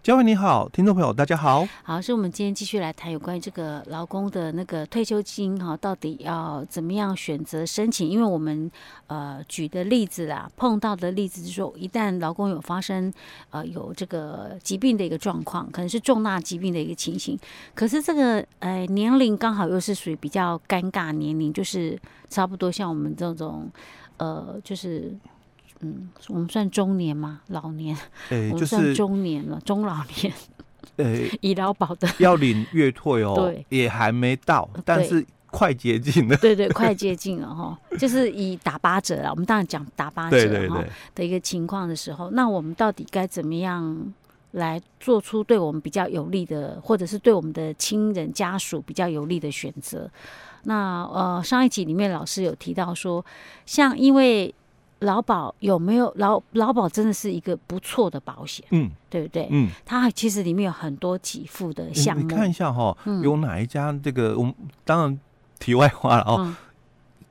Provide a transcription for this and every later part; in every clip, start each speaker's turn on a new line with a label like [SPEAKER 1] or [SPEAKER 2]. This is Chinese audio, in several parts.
[SPEAKER 1] 嘉惠你好，听众朋友大家好。
[SPEAKER 2] 好，是我们今天继续来谈有关于这个劳工的那个退休金哈，到底要怎么样选择申请？因为我们呃举的例子啊，碰到的例子就是说，一旦劳工有发生呃有这个疾病的一个状况，可能是重大疾病的一个情形，可是这个呃年龄刚好又是属于比较尴尬年龄，就是差不多像我们这种。呃，就是，嗯，我们算中年嘛，老年，
[SPEAKER 1] 欸、
[SPEAKER 2] 我们算中年了，中老年，
[SPEAKER 1] 呃、
[SPEAKER 2] 欸，医疗保的
[SPEAKER 1] 要领月退哦，
[SPEAKER 2] 对，
[SPEAKER 1] 也还没到，但是快接近了，
[SPEAKER 2] 对对，快接近了哈，就是以打八折啊，我们当然讲打八折哈的一个情况的时候，那我们到底该怎么样来做出对我们比较有利的，或者是对我们的亲人家属比较有利的选择？那呃，上一集里面老师有提到说，像因为劳保有没有劳劳保真的是一个不错的保险，嗯，对不对？嗯，它其实里面有很多给付的项目，
[SPEAKER 1] 你看一下哈，有哪一家这个我们当然题外话了哦，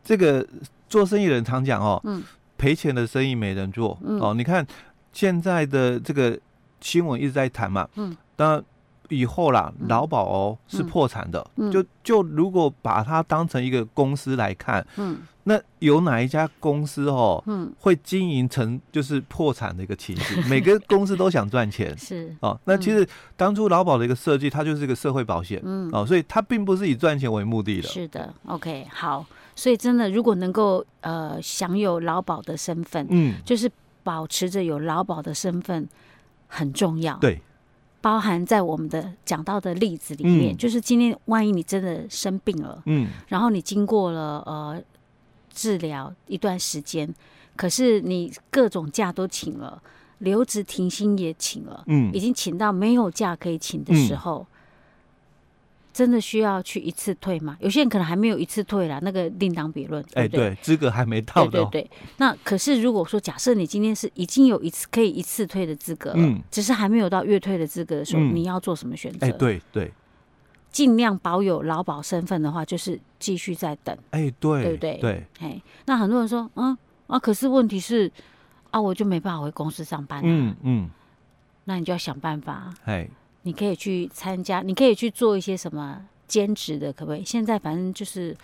[SPEAKER 1] 这个做生意的人常讲哦，嗯，赔钱的生意没人做。嗯。哦。你看现在的这个新闻一直在谈嘛，嗯，当然。以后啦，劳保哦是破产的，嗯、就就如果把它当成一个公司来看，嗯，那有哪一家公司哦，嗯，会经营成就是破产的一个情形？每个公司都想赚钱，是。哦。那其实当初劳保的一个设计，它就是一个社会保险，嗯，哦，所以它并不是以赚钱为目的的。
[SPEAKER 2] 是的，OK，好，所以真的如果能够呃享有劳保的身份，嗯，就是保持着有劳保的身份很重要，
[SPEAKER 1] 对。
[SPEAKER 2] 包含在我们的讲到的例子里面，嗯、就是今天万一你真的生病了，嗯，然后你经过了呃治疗一段时间，可是你各种假都请了，留职停薪也请了，嗯，已经请到没有假可以请的时候。嗯真的需要去一次退吗？有些人可能还没有一次退啦，那个另当别论。哎，对，
[SPEAKER 1] 资格还没到的。
[SPEAKER 2] 对对对。那可是如果说，假设你今天是已经有一次可以一次退的资格了，嗯，只是还没有到月退的资格的时候，你要做什么选择？
[SPEAKER 1] 哎，对对。
[SPEAKER 2] 尽量保有劳保身份的话，就是继续在等。
[SPEAKER 1] 哎，对，
[SPEAKER 2] 对不对？
[SPEAKER 1] 对。
[SPEAKER 2] 哎，那很多人说，嗯啊，可是问题是啊，我就没办法回公司上班。嗯嗯。那你就要想办法。哎。你可以去参加，你可以去做一些什么兼职的，可不可以？现在反正就是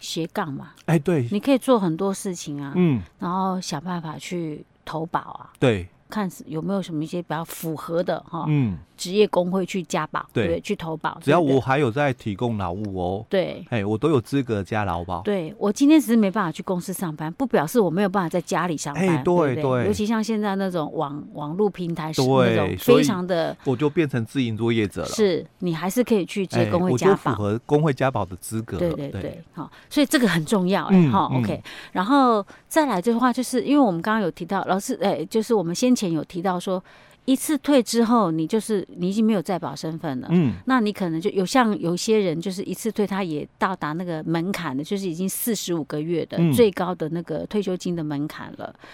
[SPEAKER 2] 斜杠嘛。
[SPEAKER 1] 哎，对，
[SPEAKER 2] 你可以做很多事情啊。嗯，然后想办法去投保啊。
[SPEAKER 1] 对。
[SPEAKER 2] 看有没有什么一些比较符合的哈，嗯，职业工会去加保，对，去投保。
[SPEAKER 1] 只要我还有在提供劳务哦，
[SPEAKER 2] 对，
[SPEAKER 1] 哎，我都有资格加劳保。
[SPEAKER 2] 对，我今天只是没办法去公司上班，不表示我没有办法在家里上班。对对，尤其像现在那种网网络平台是那种非常的，
[SPEAKER 1] 我就变成自营作业者了。
[SPEAKER 2] 是你还是可以去接工会加保，
[SPEAKER 1] 符合工会加保的资格。
[SPEAKER 2] 对对对，好，所以这个很重要哎好。OK，然后再来的话，就是因为我们刚刚有提到，老师哎，就是我们先前有提到说。一次退之后，你就是你已经没有再保身份了。嗯，那你可能就有像有些人，就是一次退，他也到达那个门槛的，就是已经四十五个月的最高的那个退休金的门槛了。嗯、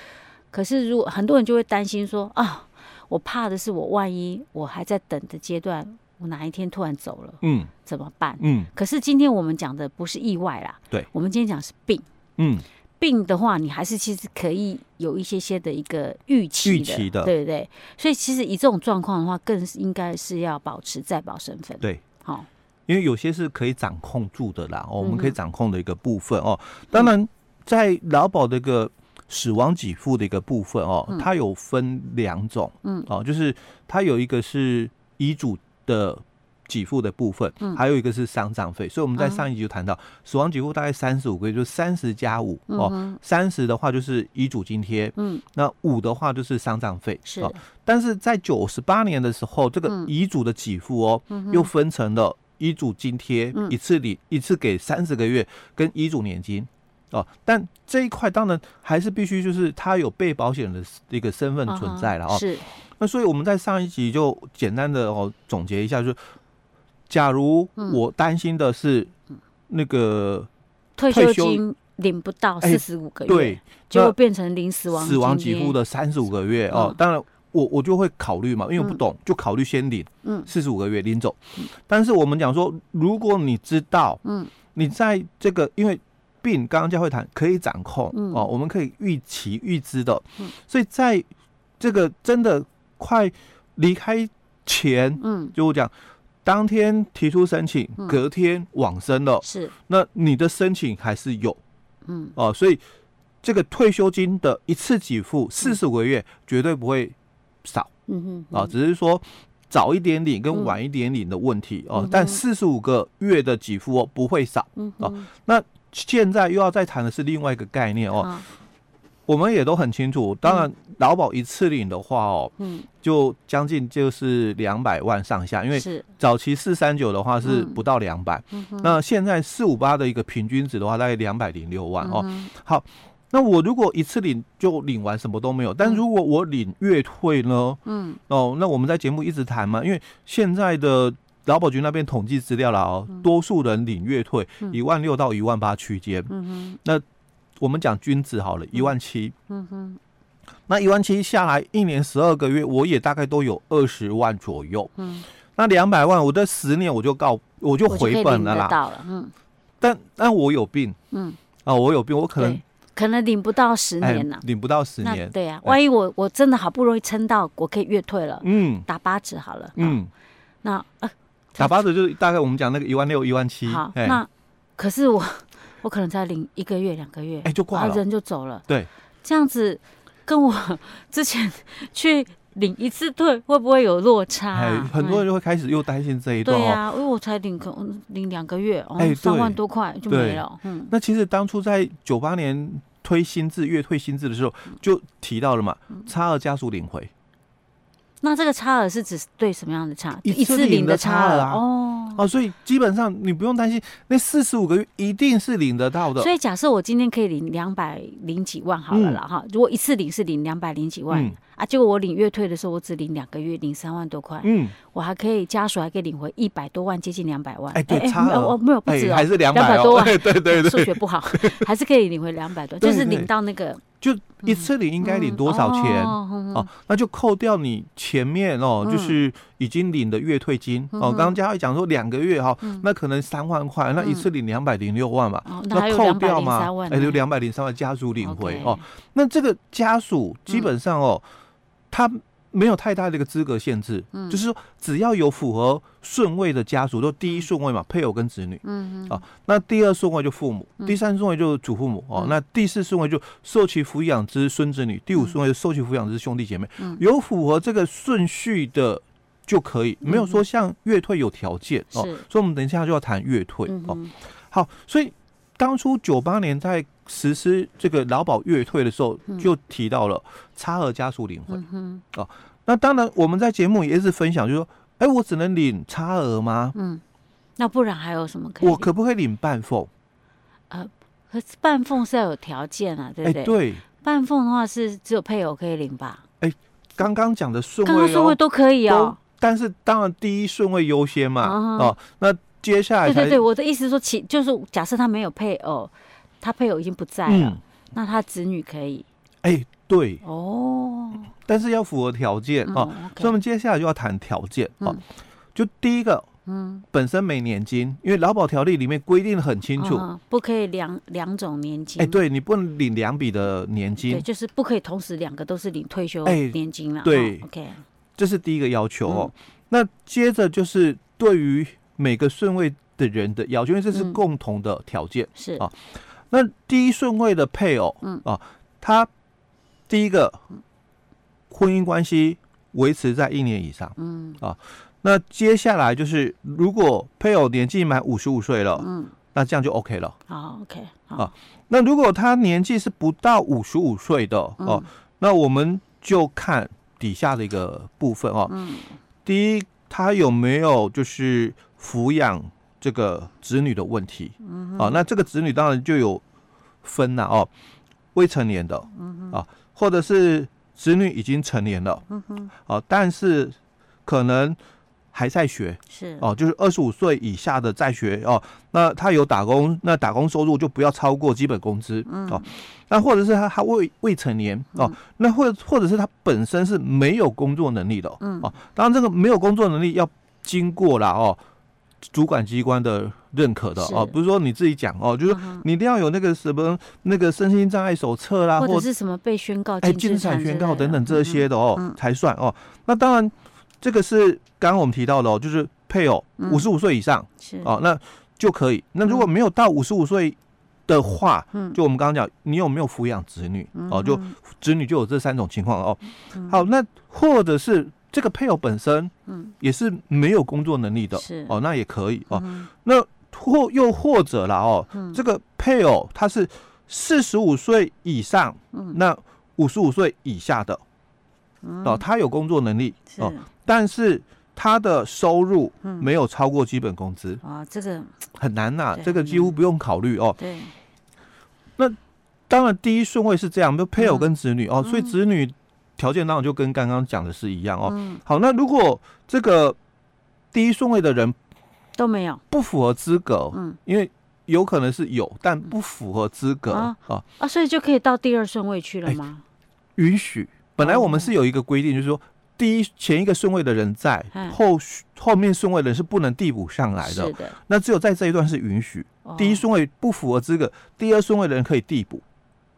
[SPEAKER 2] 可是，如果很多人就会担心说啊，我怕的是我万一我还在等的阶段，我哪一天突然走了，嗯，怎么办？嗯，可是今天我们讲的不是意外啦，
[SPEAKER 1] 对，
[SPEAKER 2] 我们今天讲是病，嗯。病的话，你还是其实可以有一些些的一个预期的，预期的，对不对？所以其实以这种状况的话，更应该是要保持再保身份。
[SPEAKER 1] 对，好，因为有些是可以掌控住的啦，我们可以掌控的一个部分哦。当然，在劳保的一个死亡给付的一个部分哦，它有分两种，嗯，哦，就是它有一个是遗嘱的。给付的部分，还有一个是丧葬费，所以我们在上一集就谈到，死亡给付大概三十五个月，就是三十加五哦，三十的话就是遗嘱津贴，嗯，那五的话就是丧葬费，是。但是在九十八年的时候，这个遗嘱的给付哦，又分成了遗嘱津贴一次领一次给三十个月，跟遗嘱年金哦。但这一块当然还是必须就是他有被保险人的一个身份存在了哦。是。那所以我们在上一集就简单的哦总结一下，就是。假如我担心的是那个
[SPEAKER 2] 退休金领不到四十五个月，对，就会变成零死亡
[SPEAKER 1] 死亡给付的三十五个月哦。当然，我我就会考虑嘛，因为我不懂，就考虑先领嗯。四十五个月领走。但是我们讲说，如果你知道嗯。你在这个因为病，刚刚教会谈可以掌控、嗯、哦，我们可以预期预知的，嗯、所以在这个真的快离开前，嗯，就我讲，当天提出申请，隔天往生了，是、嗯，那你的申请还是有，嗯，哦，所以这个退休金的一次给付四十五个月绝对不会少，嗯哼，啊、哦，只是说。早一点领跟晚一点领的问题哦，但四十五个月的给付哦不会少。嗯哦。那现在又要再谈的是另外一个概念哦，我们也都很清楚，当然劳保一次领的话哦，嗯，就将近就是两百万上下，因为早期四三九的话是不到两百，那现在四五八的一个平均值的话大概两百零六万哦。好。那我如果一次领就领完什么都没有，但如果我领月退呢？嗯，哦，那我们在节目一直谈嘛，因为现在的劳保局那边统计资料了哦，多数人领月退一万六到一万八区间。嗯哼，那我们讲均值好了，一万七。嗯哼，那一万七下来一年十二个月，我也大概都有二十万左右。嗯，那两百万，我这十年我就告我就回本了啦。到了，嗯，但但我有病。嗯，啊，我有病，我可能。
[SPEAKER 2] 可能领不到十年了，
[SPEAKER 1] 领不到十年，
[SPEAKER 2] 对呀。万一我我真的好不容易撑到我可以月退了，嗯，打八折好了，嗯，那呃，
[SPEAKER 1] 打八折就是大概我们讲那个一万六、一万七。
[SPEAKER 2] 好，那可是我我可能才领一个月、两个月，哎，就挂了，人就走了。
[SPEAKER 1] 对，
[SPEAKER 2] 这样子跟我 之前去领一次退会不会有落差？哎，
[SPEAKER 1] 很多人就会开始又担心这一段。
[SPEAKER 2] 对呀，因为我才领可能领两个月，哦，三万多块就没了。嗯，
[SPEAKER 1] 那其实当初在九八年。推新制月退新制的时候，就提到了嘛，差额家属领回。
[SPEAKER 2] 那这个差额是指对什么样的差？
[SPEAKER 1] 一次领的差额啊。哦哦，所以基本上你不用担心，那四十五个月一定是领得到的。
[SPEAKER 2] 所以假设我今天可以领两百零几万好了啦哈，如果一次领是领两百零几万。啊！结果我领月退的时候，我只领两个月，领三万多块。嗯，我还可以家属还可以领回一百多万，接近两百万。
[SPEAKER 1] 哎，对，差了，
[SPEAKER 2] 我没有不止
[SPEAKER 1] 还是两百多万。对对对，
[SPEAKER 2] 数学不好，还是可以领回两百多，就是领到那个。
[SPEAKER 1] 就一次领应该领多少钱？哦，那就扣掉你前面哦，就是已经领的月退金哦。刚刚嘉慧讲说两个月哈，那可能三万块，那一次领两百零六万嘛，那扣掉嘛，哎，就两百零三万家属领回哦。那这个家属基本上哦。他没有太大的一个资格限制，嗯、就是说只要有符合顺位的家属，都第一顺位嘛，配偶跟子女，嗯哼。啊，那第二顺位就父母，嗯、第三顺位就祖父母哦，嗯、那第四顺位就受其抚养之孙子女，第五顺位就受其抚养之兄弟姐妹，嗯、有符合这个顺序的就可以，没有说像月退有条件哦，是。所以我们等一下就要谈月退哦，好，所以当初九八年在。实施这个劳保月退的时候，就提到了差额加速领回、嗯、哦。那当然，我们在节目也是分享，就是说，哎，我只能领差额吗？嗯，
[SPEAKER 2] 那不然还有什么可以？
[SPEAKER 1] 我可不可以领半俸？
[SPEAKER 2] 呃，可是半俸是要有条件啊，对不对？对，半俸的话是只有配偶可以领吧？
[SPEAKER 1] 哎，刚刚讲的顺位、哦，
[SPEAKER 2] 刚刚顺位都可以哦。
[SPEAKER 1] 但是当然第一顺位优先嘛。哦，那接下来，
[SPEAKER 2] 对对对，我的意思是说，其就是假设他没有配偶。他配偶已经不在了，嗯、那他子女可以？
[SPEAKER 1] 哎、欸，对哦，但是要符合条件哦。嗯 okay、所以，我们接下来就要谈条件哦。嗯、就第一个，嗯，本身没年金，因为劳保条例里面规定的很清楚，
[SPEAKER 2] 嗯、不可以两两种年金。
[SPEAKER 1] 哎、欸，对你不能领两笔的年金，
[SPEAKER 2] 对，就是不可以同时两个都是领退休年金了。
[SPEAKER 1] 欸、对、哦、，OK，这是第一个要求哦。嗯、那接着就是对于每个顺位的人的要求，因为这是共同的条件，是。啊。那第一顺位的配偶，嗯。啊，他第一个婚姻关系维持在一年以上，嗯。啊，那接下来就是如果配偶年纪满五十五岁了，嗯，那这样就 OK 了，
[SPEAKER 2] 好 OK
[SPEAKER 1] 啊，那如果他年纪是不到五十五岁的哦，嗯、那我们就看底下的一个部分哦，嗯，第一他有没有就是抚养。这个子女的问题，嗯哼，啊，那这个子女当然就有分了哦，未成年的，嗯哼，啊，或者是子女已经成年了，嗯哼，啊，但是可能还在学，是。哦，就是二十五岁以下的在学哦，那他有打工，那打工收入就不要超过基本工资，嗯，哦，那或者是他他未未成年哦，那或或者是他本身是没有工作能力的，嗯，哦，当然这个没有工作能力要经过了哦。主管机关的认可的哦，不是说你自己讲哦，就是你一定要有那个什么那个身心障碍手册啦，
[SPEAKER 2] 或者是什么被宣告
[SPEAKER 1] 哎，禁止产宣告等等这些的哦才算哦。那当然，这个是刚刚我们提到的哦，就是配偶五十五岁以上是哦，那就可以。那如果没有到五十五岁的话，就我们刚刚讲，你有没有抚养子女哦？就子女就有这三种情况哦。好，那或者是。这个配偶本身，嗯，也是没有工作能力的，是。哦，那也可以哦。那或又或者啦哦，这个配偶他是四十五岁以上，嗯，那五十五岁以下的，哦，他有工作能力哦，但是他的收入没有超过基本工资。
[SPEAKER 2] 啊，这个
[SPEAKER 1] 很难呐，这个几乎不用考虑哦。
[SPEAKER 2] 对，
[SPEAKER 1] 那当然第一顺位是这样，就配偶跟子女哦，所以子女。条件当然就跟刚刚讲的是一样哦。嗯、好，那如果这个第一顺位的人
[SPEAKER 2] 都没有
[SPEAKER 1] 不符合资格，嗯，因为有可能是有，但不符合资格啊
[SPEAKER 2] 啊，啊，所以就可以到第二顺位去了吗？
[SPEAKER 1] 欸、允许。本来我们是有一个规定，就是说第一前一个顺位的人在，嗯、后后面顺位的人是不能递补上来的。是的。那只有在这一段是允许，哦、第一顺位不符合资格，第二顺位的人可以递补。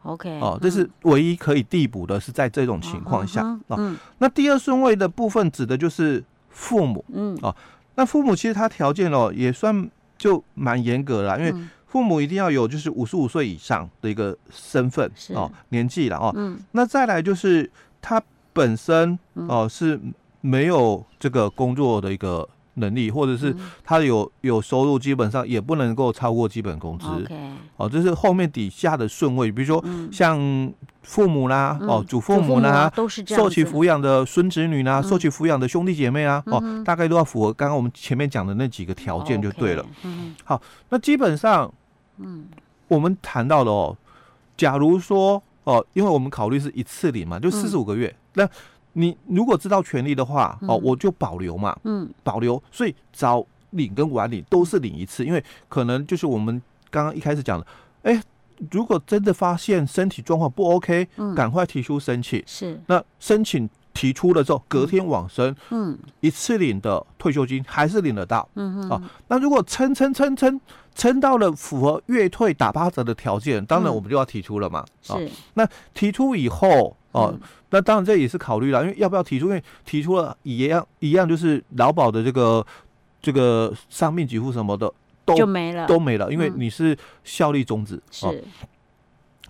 [SPEAKER 2] OK，
[SPEAKER 1] 哦，这是唯一可以递补的，是在这种情况下哦。那第二顺位的部分指的就是父母，嗯，哦，那父母其实他条件哦也算就蛮严格的啦，因为父母一定要有就是五十五岁以上的一个身份哦，年纪了哦。嗯，那再来就是他本身哦是没有这个工作的一个。能力，或者是他有有收入，基本上也不能够超过基本工资。哦，这是后面底下的顺位，比如说像父母啦，哦，祖父母啦，都是。受其抚养的孙子女啦，受其抚养的兄弟姐妹啊，哦，大概都要符合刚刚我们前面讲的那几个条件就对了。嗯，好，那基本上，嗯，我们谈到了哦，假如说哦，因为我们考虑是一次领嘛，就四十五个月，那。你如果知道权利的话，哦，我就保留嘛，嗯，保留。所以早领跟晚领都是领一次，因为可能就是我们刚刚一开始讲的，哎，如果真的发现身体状况不 OK，嗯，赶快提出申请。是，那申请提出了之后，隔天往生，嗯，一次领的退休金还是领得到，嗯嗯，啊，那如果撑撑撑撑撑到了符合月退打八折的条件，当然我们就要提出了嘛，是，那提出以后。哦，那当然这也是考虑了，因为要不要提出？因为提出了一样一样，就是劳保的这个这个伤病给付什么的都就没了，都没了，因为你是效力终止。嗯、是，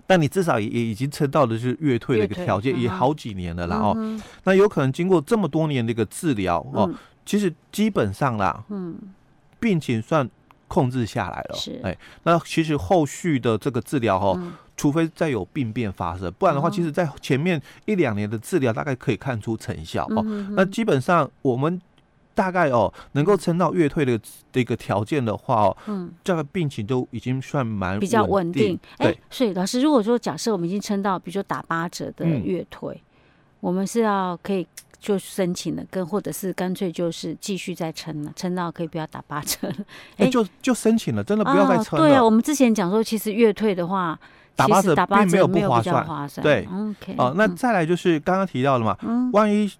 [SPEAKER 1] 但你至少也也已经撑到的是月退的一个条件，也好几年了啦。哦，嗯、那有可能经过这么多年的一个治疗哦，嗯、其实基本上啦，嗯，病情算控制下来了。是，哎，那其实后续的这个治疗哈。嗯除非再有病变发生，不然的话，其实在前面一两年的治疗大概可以看出成效哦。那基本上我们大概哦能够撑到月退的这个条件的话哦，嗯，这个病情都已经算蛮
[SPEAKER 2] 比较稳定。哎、欸，所以老师，如果说假设我们已经撑到，比如说打八折的月退，嗯、我们是要可以就申请了，跟或者是干脆就是继续再撑了，撑到可以不要打八折了。哎、欸，
[SPEAKER 1] 就就申请了，真的不要再撑了。哦、
[SPEAKER 2] 对啊，我们之前讲说，其实月退的话。
[SPEAKER 1] 打八折并没有不划算，对，哦，那再来就是刚刚提到了嘛，万一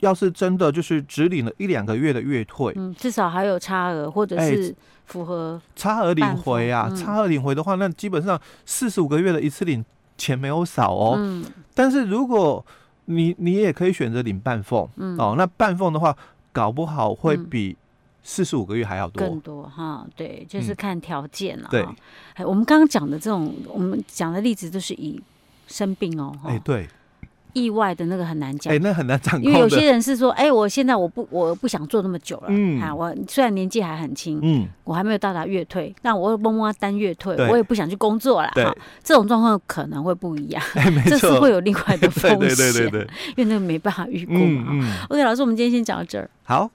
[SPEAKER 1] 要是真的就是只领了一两个月的月退，嗯，
[SPEAKER 2] 至少还有差额或者是符合
[SPEAKER 1] 差额领回啊，差额领回的话，那基本上四十五个月的一次领钱没有少哦，嗯，但是如果你你也可以选择领半俸，嗯，哦，那半俸的话，搞不好会比。四十五个月还要多，
[SPEAKER 2] 更多哈，对，就是看条件了。对，哎，我们刚刚讲的这种，我们讲的例子都是以生病哦，
[SPEAKER 1] 哎，对。
[SPEAKER 2] 意外的那个很难讲，
[SPEAKER 1] 哎，那很难掌控。
[SPEAKER 2] 因为有些人是说，哎，我现在我不我不想做那么久了，嗯，啊，我虽然年纪还很轻，嗯，我还没有到达月退，但我摸摸单月退，我也不想去工作了，哈，这种状况可能会不一样，这是会有另外的 风险，对对对对，因为那个没办法预估嘛，OK，老师，我们今天先讲到这儿，
[SPEAKER 1] 好。